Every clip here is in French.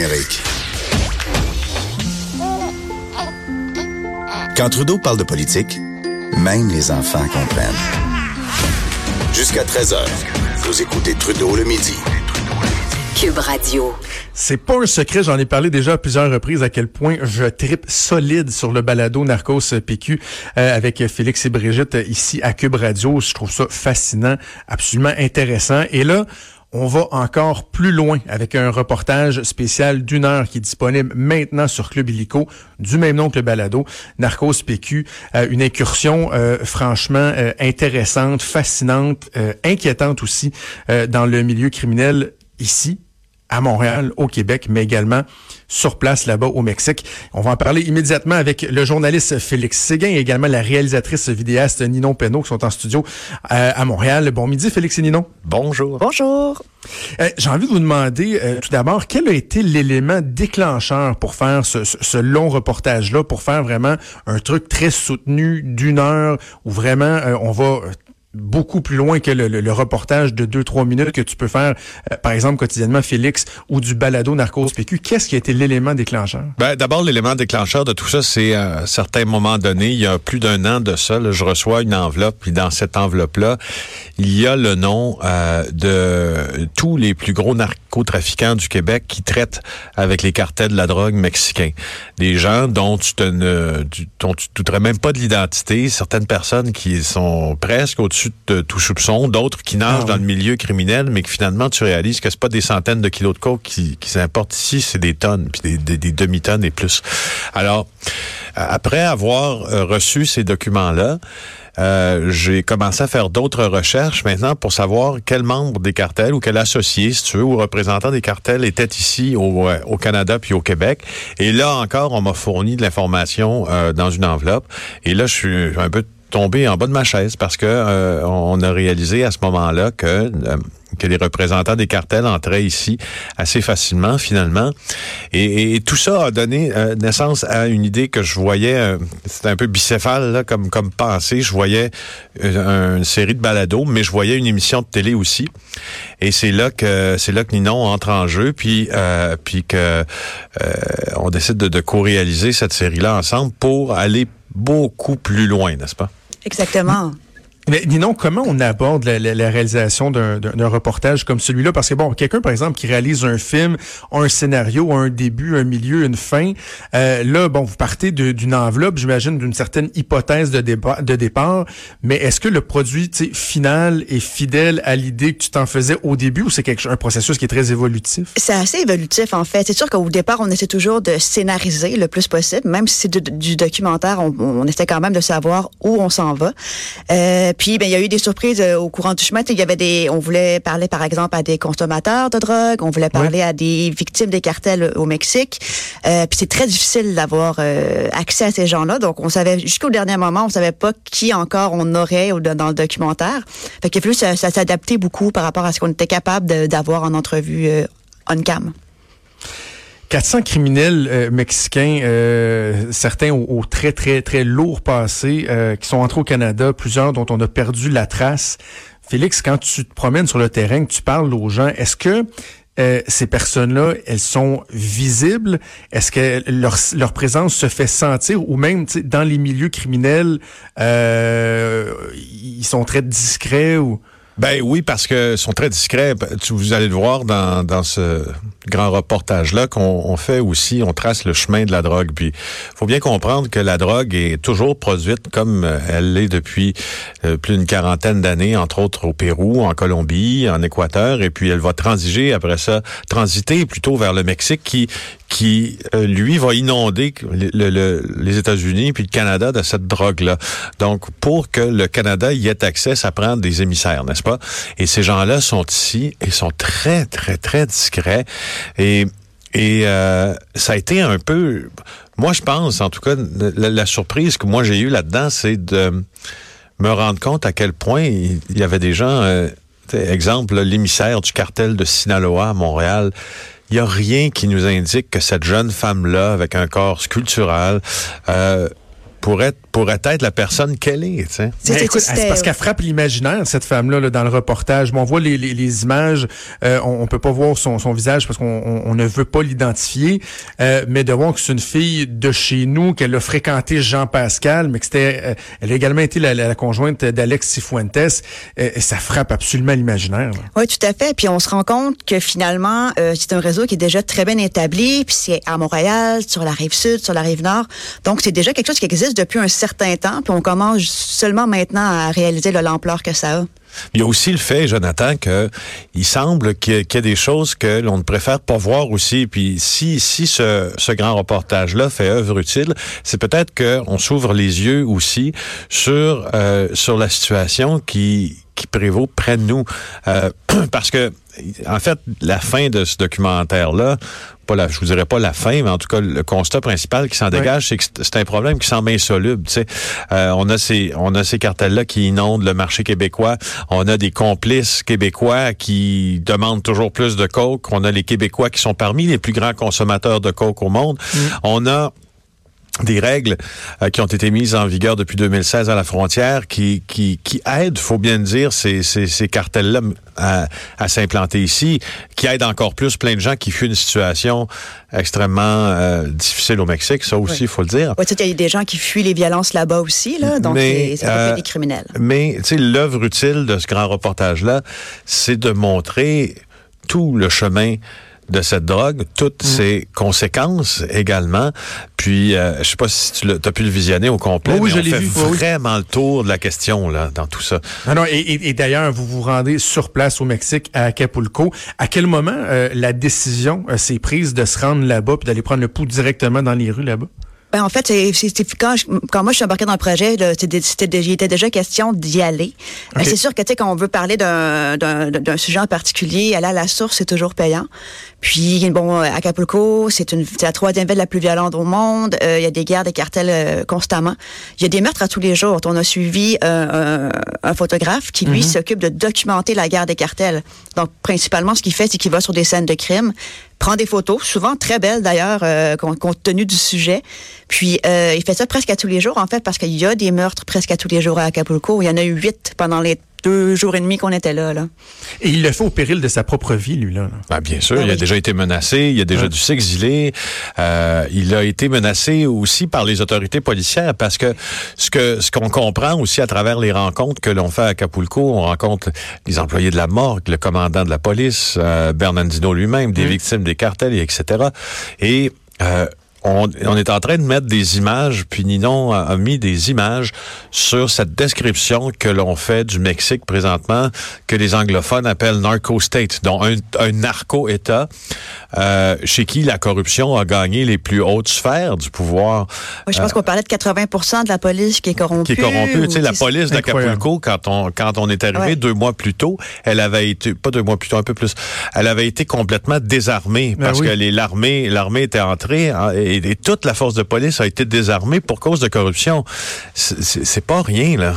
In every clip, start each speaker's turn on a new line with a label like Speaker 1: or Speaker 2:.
Speaker 1: numérique. Quand Trudeau parle de politique, même les enfants comprennent. Jusqu'à 13h, vous écoutez Trudeau le midi.
Speaker 2: Cube Radio.
Speaker 3: C'est pas un secret, j'en ai parlé déjà à plusieurs reprises à quel point je tripe solide sur le balado Narcos PQ euh, avec Félix et Brigitte ici à Cube Radio. Je trouve ça fascinant, absolument intéressant. Et là, on va encore plus loin avec un reportage spécial d'une heure qui est disponible maintenant sur Club Illico, du même nom que le balado, Narcos PQ. Euh, une incursion euh, franchement euh, intéressante, fascinante, inquiétante aussi dans le milieu criminel ici, à Montréal, au Québec, mais également sur place là-bas au Mexique. On va en parler immédiatement avec le journaliste Félix Séguin et également la réalisatrice vidéaste Ninon Penaud qui sont en studio euh, à Montréal. Bon midi Félix et Ninon.
Speaker 4: Bonjour.
Speaker 5: Bonjour.
Speaker 3: Euh, J'ai envie de vous demander euh, tout d'abord quel a été l'élément déclencheur pour faire ce, ce long reportage-là, pour faire vraiment un truc très soutenu d'une heure où vraiment on va beaucoup plus loin que le, reportage de 2-3 minutes que tu peux faire, euh, par exemple, quotidiennement, Félix, ou du balado Narcos PQ. Qu'est-ce qui a été l'élément déclencheur?
Speaker 4: Ben, D'abord, l'élément déclencheur de tout ça, c'est à un certain moment donné, il y a plus d'un an de ça, je reçois une enveloppe, puis dans cette enveloppe-là, il y a le nom euh, de tous les plus gros narcotrafiquants du Québec qui traitent avec les cartels de la drogue mexicains. Des gens dont tu ne, dont tu douterais même pas de l'identité, certaines personnes qui sont presque au-dessus de tout soupçon, d'autres qui nagent ah dans le milieu criminel, mais que finalement tu réalises que c'est pas des centaines de kilos de coke qui, qui s'importent ici, c'est des tonnes, puis des, des, demi-tonnes et plus. Alors, après avoir euh, reçu ces documents-là, euh, j'ai commencé à faire d'autres recherches maintenant pour savoir quel membre des cartels ou quel associé, si tu veux, ou représentant des cartels était ici au, euh, au Canada puis au Québec. Et là encore, on m'a fourni de l'information dans une enveloppe. Et là, je suis un peu tombé en bas de ma chaise parce que euh, on a réalisé à ce moment-là que euh, que les représentants des cartels entraient ici assez facilement finalement. Et, tout ça a donné euh, naissance à une idée que je voyais c'était un peu bicéphale là, comme comme pensée. Je voyais une série de balados mais je voyais une émission de télé aussi. Et c'est là que c'est là que Ninon entre en jeu puis puis que on décide de, de co-réaliser cette série là ensemble pour aller beaucoup plus loin n'est-ce pas?
Speaker 5: Exactement.
Speaker 3: Mais dis-nous, comment on aborde la, la, réalisation d'un reportage comme celui-là? Parce que bon, quelqu'un, par exemple, qui réalise un film, un scénario, un début, un milieu, une fin. Euh, là, bon, vous partez d'une enveloppe, j'imagine, d'une certaine hypothèse de, de départ. Mais est-ce que le produit final est fidèle à l'idée que tu t'en faisais au début ou c'est un processus qui est très évolutif?
Speaker 5: C'est assez évolutif, en fait. C'est sûr qu'au départ, on essaie toujours de scénariser le plus possible. Même si c'est du, documentaire, on, on, essaie quand même de savoir où on s'en va. Euh, puis, ben, il y a eu des surprises euh, au courant du chemin. Il y avait des, on voulait parler, par exemple, à des consommateurs de drogue. On voulait parler à des victimes des cartels au Mexique. Euh, puis c'est très difficile d'avoir euh, accès à ces gens-là. Donc, on savait, jusqu'au dernier moment, on savait pas qui encore on aurait dans le documentaire. Fait qu'il a fallu ça, ça s'adapter beaucoup par rapport à ce qu'on était capable d'avoir en entrevue on-cam.
Speaker 3: 400 criminels euh, mexicains, euh, certains au, très, très, très lourd passé, euh, qui sont entrés au Canada, plusieurs dont on a perdu la trace. Félix, quand tu te promènes sur le terrain, que tu parles aux gens, est-ce que ces personnes-là, elles sont visibles? Est-ce que leur, leur, présence se fait sentir? Ou même dans les milieux criminels, ils sont très discrets ou...
Speaker 4: Ben oui, parce que sont très discrets. Vous allez le voir dans, dans ce grand reportage-là qu'on fait aussi, on trace le chemin de la drogue. Puis, faut bien comprendre que la drogue est toujours produite comme elle l'est depuis euh, plus d'une quarantaine d'années, entre autres au Pérou, en Colombie, en Équateur, et puis elle va transiger après ça, transiter plutôt vers le Mexique, qui qui, euh, lui, va inonder les États-Unis puis le Canada de cette drogue-là. Donc, pour que le Canada y ait accès, ça prend des émissaires, n'est-ce pas? Et ces gens-là sont ici et sont très, très, très discrets. Et, et euh, ça a été un peu... Moi, je pense, en tout cas, la, surprise que moi j'ai eue là-dedans, c'est de me rendre compte à quel point il y avait des gens... Euh, exemple, l'émissaire du cartel de Sinaloa à Montréal, il n'y a rien qui nous indique que cette jeune femme-là, avec un corps sculptural, euh, pourrait, pourrait être la personne qu'elle est. tu sais.
Speaker 5: C'est-
Speaker 3: parce qu'elle frappe l'imaginaire, cette femme-là, là, dans le reportage. Bon, on voit les, les, les images, euh, on, on peut pas voir son, son visage parce qu'on on, on ne veut pas l'identifier, euh, mais de voir que c'est une fille de chez nous, qu'elle a fréquenté Jean Pascal, mais que c'était, euh, elle a également été la, la- la conjointe d'Alex Cifuentes, euh, ça frappe absolument l'imaginaire.
Speaker 5: Oui, tout à fait. Puis on se rend compte que finalement, euh, c'est un réseau qui est déjà très bien établi. Puis c'est à Montréal, sur la rive sud, sur la rive nord. Donc c'est déjà quelque chose qui existe depuis un certain temps. Puis on commence seulement maintenant à réaliser l'ampleur que ça a.
Speaker 4: Il y a aussi le fait, Jonathan, que il semble qu'il y, y a des choses que l'on ne préfère pas voir aussi. Puis si si ce, ce grand reportage-là fait œuvre utile, c'est peut-être qu'on s'ouvre les yeux aussi sur euh, sur la situation qui qui prévaut près de nous, Euh, parce que en fait la fin de ce documentaire-là, pas la, je vous dirais pas la fin, mais en tout cas le constat principal qui s'en dégage, c'est que c'est- un problème qui semble insoluble. Tu sais, Euh, on a ces on a ces cartels-là qui inondent le marché québécois. On a des complices québécois qui demandent toujours plus de coke. On a les Québécois qui sont parmi les plus grands consommateurs de coke au monde. On a des règles euh, qui ont été mises en vigueur depuis 2016 à la frontière qui, qui, qui aident, faut bien le dire, ces, ces, ces cartels-là à, à s'implanter ici, qui aident encore plus plein de gens qui fuient une situation extrêmement euh, difficile au Mexique, ça aussi, il faut le dire.
Speaker 5: Sais, il y a des gens qui fuient les violences là-bas aussi, là. Donc
Speaker 4: Mais,
Speaker 5: ça
Speaker 4: euh,
Speaker 5: être des criminels.
Speaker 4: Mais tu sais, l'œuvre utile de ce grand reportage-là, c'est de montrer tout le chemin de cette drogue, toutes
Speaker 3: Mm.
Speaker 4: ses conséquences également. Puis, euh, je sais pas si tu as pu le visionner au complet,
Speaker 3: Oui, oui,
Speaker 4: mais
Speaker 3: je
Speaker 4: on fait
Speaker 3: vu, oui.
Speaker 4: vraiment le tour de la question là dans tout ça.
Speaker 3: Non, non, et, et- et d'ailleurs, vous vous rendez sur place au Mexique, à Acapulco. À quel moment euh, la décision euh, s'est prise de se rendre là-bas puis d'aller prendre le pouls directement dans les rues là-bas?
Speaker 5: Ben, en fait, c'est, quand, je- quand moi je suis embarquée dans le projet, il était déjà question d'y aller. Ben,
Speaker 3: Ok.
Speaker 5: c'est sûr que tu sais, quand on veut parler d'un, sujet en particulier, aller à la source, c'est toujours payant. Puis bon, euh, Acapulco, c'est une la troisième ville la plus violente au monde. Euh, Il y a des guerres, des cartels euh, constamment. Il y a des meurtres à tous les jours. On a suivi euh, un, un photographe qui lui s'occupe de documenter la guerre des cartels. Donc principalement, ce qu'il fait, c'est qu'il va sur des scènes de crime prend des photos, souvent très belles d'ailleurs, euh, compte compte tenu du sujet. Puis euh, il fait ça presque à tous les jours, en fait, parce qu'il y a des meurtres presque à tous les jours à Acapulco. Il y en a eu huit pendant les deux jours et demi qu'on était là. là.
Speaker 3: Et il le fait au péril de sa propre vie, lui, là.
Speaker 4: Ben, bien sûr,
Speaker 5: Ah
Speaker 4: il a
Speaker 5: oui.
Speaker 4: déjà été menacé, il a déjà
Speaker 3: Ouais.
Speaker 4: dû s'exiler. Euh, il a été menacé aussi par les autorités policières parce que ce que ce qu'on comprend aussi à travers les rencontres que l'on fait à Acapulco, on rencontre les employés de la morgue, le commandant de la police, euh, Bernardino lui-même, des victimes des cartels, et etc. Et euh, on, est en train de mettre des images, puis Ninon a, mis des images sur cette description que l'on fait du Mexique présentement, que les anglophones appellent narco-state, donc un, un narco-État, euh, chez qui la corruption a gagné les plus hautes sphères du pouvoir?
Speaker 5: Moi, je pense qu'on parlait de 80 de la police qui est corrompue.
Speaker 4: Euh, Qui est corrompue. Tu sais, la police d'Acapulco, quand on, quand on est arrivé
Speaker 5: Ouais.
Speaker 4: deux mois plus tôt, elle avait été, pas deux mois plus tôt, un peu plus, elle avait été complètement désarmée
Speaker 3: Ben
Speaker 4: parce
Speaker 3: oui.
Speaker 4: que les- l'armée, l'armée était entrée hein, et, et toute la force de police a été désarmée pour cause de corruption. C'est pas rien, là.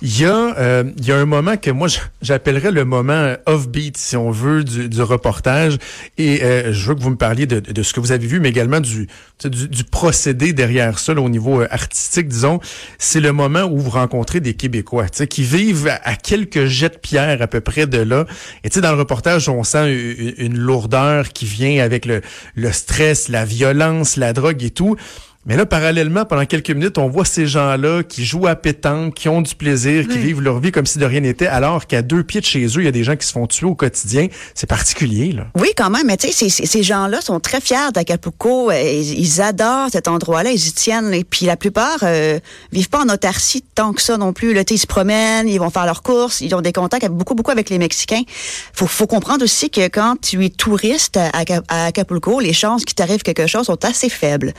Speaker 3: Il y a, euh, il y a un moment que moi j'appellerais le moment off-beat, si on veut, du, du reportage. Et euh, je veux que vous me parliez de, de ce que vous avez vu, mais également du, du, du procédé derrière ça, là, au niveau euh, artistique, disons. C'est le moment où vous rencontrez des Québécois, qui vivent à, à quelques jets de pierre à peu près de là. Et tu sais, dans le reportage, on sent une, une lourdeur qui vient avec le, le stress, la violence, la drogue et tout. Mais là, parallèlement, pendant quelques minutes, on voit ces gens-là qui jouent à pétanque, qui ont du plaisir, qui vivent leur vie comme si de rien n'était, alors qu'à deux pieds de chez eux, il y a des gens qui se font tuer au quotidien. C'est particulier, là.
Speaker 5: Oui, quand même, mais tu sais, ces- gens-là sont très fiers d'Acapulco. Euh, Ils, adorent cet endroit-là, ils y tiennent. Et puis la plupart euh, vivent pas en autarcie tant que ça non plus. Là, ils se promènent, ils vont faire leurs courses, ils ont des contacts avec- beaucoup, beaucoup avec les Mexicains. Faut, faut comprendre aussi que quand tu es touriste à, à Acapulco, les chances qu'il t'arrive quelque chose sont assez faibles.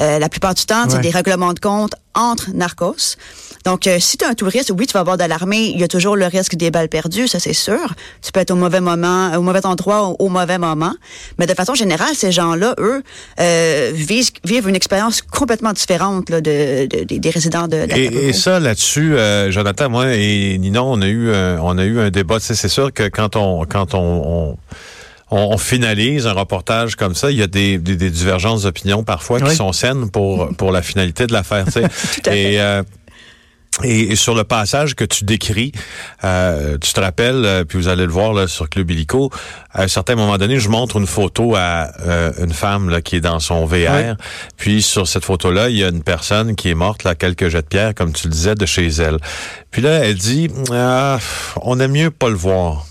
Speaker 5: Euh, la plupart du temps, c'est
Speaker 3: Ouais.
Speaker 5: des règlements de compte entre narcos. Donc, euh, si tu es un touriste, oui, tu vas avoir de l'armée. Il y a toujours le risque des balles perdues, ça c'est sûr. Tu peux être au mauvais moment, au mauvais endroit, au, au mauvais moment. Mais de façon générale, ces gens-là, eux, euh, vivent, vivent une expérience complètement différente là, de, de- des- des résidents de
Speaker 4: Et,
Speaker 5: d'Acapulco.
Speaker 4: et ça, là-dessus, euh, Jonathan, moi et Ninon, on a eu, un, on a eu un débat. C'est sûr que quand on, quand on, on, on, finalise un reportage comme ça, il y a des, des, divergences d'opinion parfois qui sont saines pour pour la finalité de l'affaire. et euh, et, sur le passage que tu décris, euh, tu te rappelles, euh, puis vous allez le voir là, sur Club Illico, à un certain moment donné, je montre une photo à euh, une femme là, qui est dans son VR. Puis sur cette photo-là, il y a une personne qui est morte, là, quelques jets de pierre, comme tu le disais, de chez elle. Puis là, elle dit, ah, on aime mieux pas le voir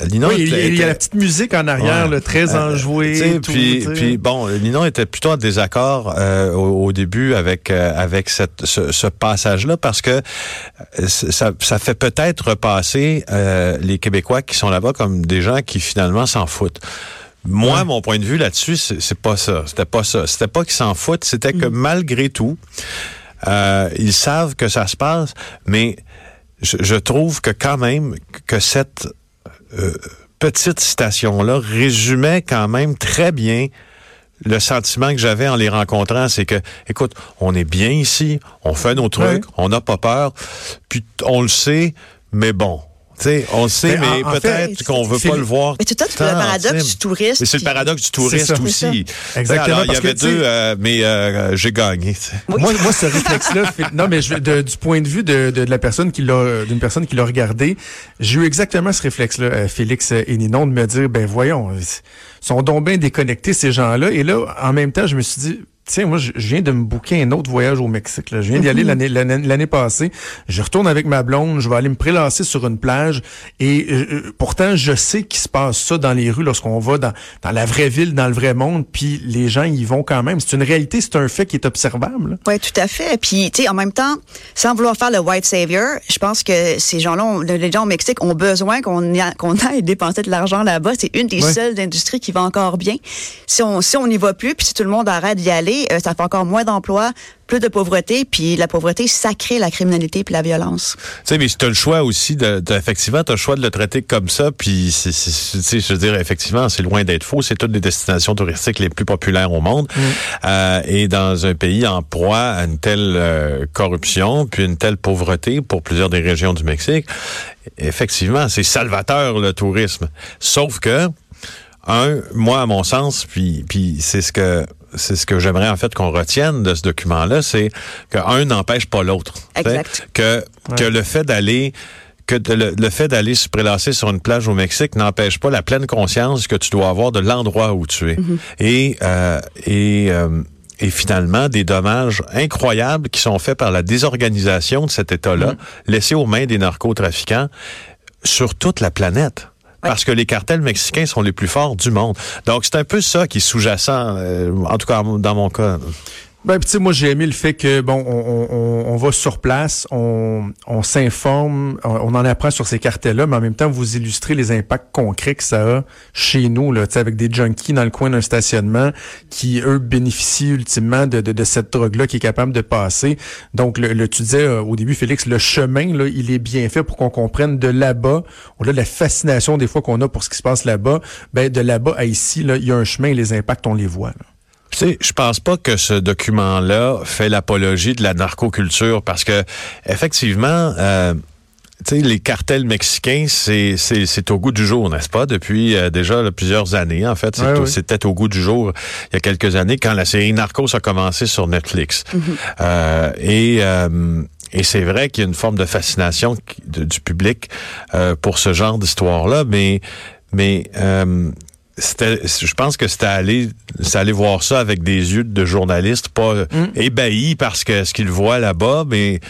Speaker 3: oui, il, y a la petite musique en arrière, le très euh, enjouée.
Speaker 4: puis, puis bon, Ninon était plutôt en désaccord euh, au, début avec euh, avec cette, ce, passage-là parce que ça, ça fait peut-être repasser les Québécois qui sont là-bas comme des gens qui finalement s'en foutent. Moi, mon point de vue là-dessus, c'est pas ça. C'était pas ça. C'était pas qu'ils s'en foutent. C'était que mm. malgré tout, ils savent que ça se passe, mais je, je trouve que quand même que cette euh, petite citation-là résumait quand même très bien le sentiment que j'avais en les rencontrant, c'est que, écoute, on est bien ici, on fait nos trucs, on n'a pas peur, puis on le sait, mais bon, on le sait, mais, peut-être qu'on veut pas le voir.
Speaker 5: Mais c'est tout le paradoxe du tourisme.
Speaker 4: c'est le paradoxe du tourisme aussi. Exactement. Alors, il y avait deux, euh, mais euh, j'ai gagné.
Speaker 3: Moi, moi, ce réflexe-là, non, mais je, du point de vue de, de, la personne qui l'a, d'une personne qui l'a regardé, j'ai eu exactement ce réflexe-là, euh, Félix et Ninon, de me dire, ben voyons, ils sont donc bien déconnectés ces gens-là. Et là, en même temps, je me suis dit, Tiens, moi, je viens de me booker un autre voyage au Mexique. Là. Je viens d'y aller mhm. l'année l'année passée. Je retourne avec ma blonde. Je vais aller me prélasser sur une plage. Et euh, euh, pourtant, je sais qu'il se passe ça dans les rues lorsqu'on va dans, dans la vraie ville, dans le vrai monde. Puis les gens y vont quand même. C'est une réalité, c'est un fait qui est observable.
Speaker 5: Oui, tout à fait. Puis, tu sais, en même temps, sans vouloir faire le white savior, je pense que ces gens-là, les gens au Mexique ont besoin qu'on qu'on aille dépenser de l'argent là-bas. C'est une des seules industries qui va encore bien. Si on si on n'y va plus, puis si tout le monde arrête d'y aller, euh, ça fait encore moins d'emplois, plus de pauvreté, puis la pauvreté, ça crée la criminalité puis la violence.
Speaker 4: Tu sais, mais tu as le choix aussi, de, effectivement, tu as le choix de le traiter comme ça, puis, c'est, je veux dire, effectivement, c'est loin d'être faux, c'est toutes les destinations touristiques les plus populaires au monde, mm. euh, et dans un pays en proie à une telle euh, corruption, puis une telle pauvreté pour plusieurs des régions du Mexique, effectivement, c'est salvateur le tourisme. Sauf que, un, moi, à mon sens, puis, puis c'est ce que c'est ce que j'aimerais en fait qu'on retienne de ce document-là, c'est qu'un n'empêche pas l'autre. Que, que le fait d'aller que le, fait d'aller se prélasser sur une plage au Mexique n'empêche pas la pleine conscience que tu dois avoir de l'endroit où tu es. Mm-hmm. Et, euh, et, euh, et finalement, des dommages incroyables qui sont faits par la désorganisation de cet État-là, mm-hmm. laissé aux mains des narcotrafiquants sur toute la planète parce que les cartels mexicains sont les plus forts du monde. Donc, c'est un peu ça qui est sous-jacent, euh, en tout cas dans mon cas.
Speaker 3: Ben, tu sais, moi, j'ai aimé le fait que, bon, on, on, on va sur place, on, on s'informe, on, en apprend sur ces cartels-là, mais en même temps, vous illustrez les impacts concrets que ça a chez nous, là, tu avec des junkies dans le coin d'un stationnement qui, eux, bénéficient ultimement de, de, de cette drogue-là qui est capable de passer. Donc, le, tu disais euh, au début, Félix, le chemin, là, il est bien fait pour qu'on comprenne de là-bas, au-delà de la fascination des fois qu'on a pour ce qui se passe là-bas, ben, de là-bas à ici, là, il y a un chemin et les impacts, on les voit, là.
Speaker 4: Tu sais, je pense pas que ce document-là fait l'apologie de la narcoculture parce que effectivement, euh, les cartels mexicains, c'est, au goût du jour, n'est-ce pas? Depuis euh, déjà plusieurs années, en fait. C'était au goût du jour il y a quelques années quand la série Narcos a commencé sur Netflix. Mm-hmm. Euh, et, euh, et c'est vrai qu'il y a une forme de fascination du public pour ce genre d'histoire-là, mais mais je pense que c'était aller, aller voir ça avec des yeux de journaliste, pas mm. ébahi parce que ce qu'il voit là-bas, mais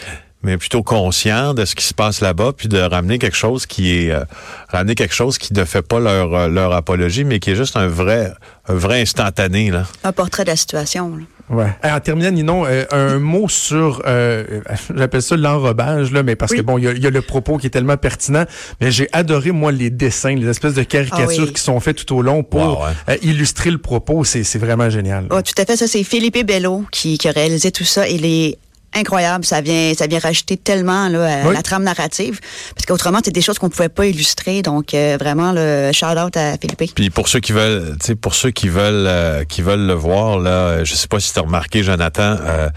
Speaker 4: mais plutôt conscient de ce qui se passe là-bas, puis de ramener quelque chose qui est euh, ramener quelque chose qui ne fait pas leur euh, leur apologie, mais qui est juste un vrai un vrai instantané là.
Speaker 5: Un portrait de la situation. Là.
Speaker 3: Ouais. En terminant, Ninon, euh, un mot sur, euh, j'appelle ça l'enrobage, là, mais parce que bon, il y a, le propos qui est tellement pertinent, mais j'ai adoré, moi, les dessins, les espèces de caricatures ah qui sont faites tout au long pour euh, illustrer le propos. C'est vraiment génial.
Speaker 5: Oh, tout à fait, ça, c'est Philippe Bello qui, qui a réalisé tout ça. Il est incroyable. Ça vient, ça vient rajouter tellement là, la trame narrative. Parce qu'autrement, c'est des choses qu'on pouvait pas illustrer. Donc, euh, vraiment, le shout-out à Philippe.
Speaker 4: Puis pour ceux qui veulent, tu sais, pour ceux qui veulent, euh, qui veulent le voir, là, je sais pas si tu as remarqué, Jonathan, euh,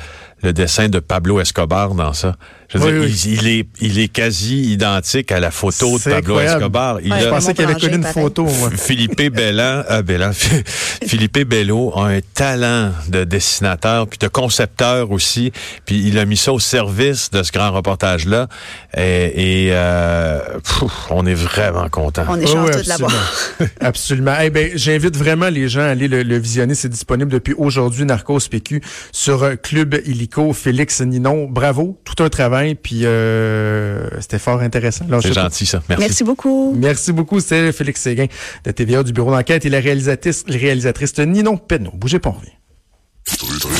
Speaker 4: le dessin de Pablo Escobar dans ça. Je veux
Speaker 3: Oui,
Speaker 4: dire,
Speaker 3: oui.
Speaker 4: Il, il est, il est quasi identique à la photo de Pablo
Speaker 3: incroyable.
Speaker 4: Escobar. Il
Speaker 5: Ouais,
Speaker 3: Je
Speaker 4: a,
Speaker 3: pensais qu'il avait connu une
Speaker 5: pareil.
Speaker 3: photo, moi.
Speaker 4: Philippe Bellan, euh, Bellan, Philippe Bello a un talent de dessinateur puis de concepteur aussi. Puis il a mis ça au service de ce grand reportage-là. Et, et, euh, pfff, on est vraiment content.
Speaker 5: On est
Speaker 3: oui,
Speaker 5: chanceux de l'avoir.
Speaker 3: absolument. Absolument. Eh ben, j'invite vraiment les gens à aller le, le visionner. C'est disponible depuis aujourd'hui, Narcos PQ, sur euh, Club Illico. Félix Ninon, bravo. Tout un travail. Puis euh, c'était fort intéressant.
Speaker 4: C'est gentil ça. Merci.
Speaker 5: Merci beaucoup.
Speaker 3: Merci beaucoup. C'était Félix Séguin de TVA du bureau d'enquête et la réalisatrice, réalisatrice Ninon Penneau. Bougez pas, on revient.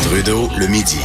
Speaker 1: Trudeau, le midi.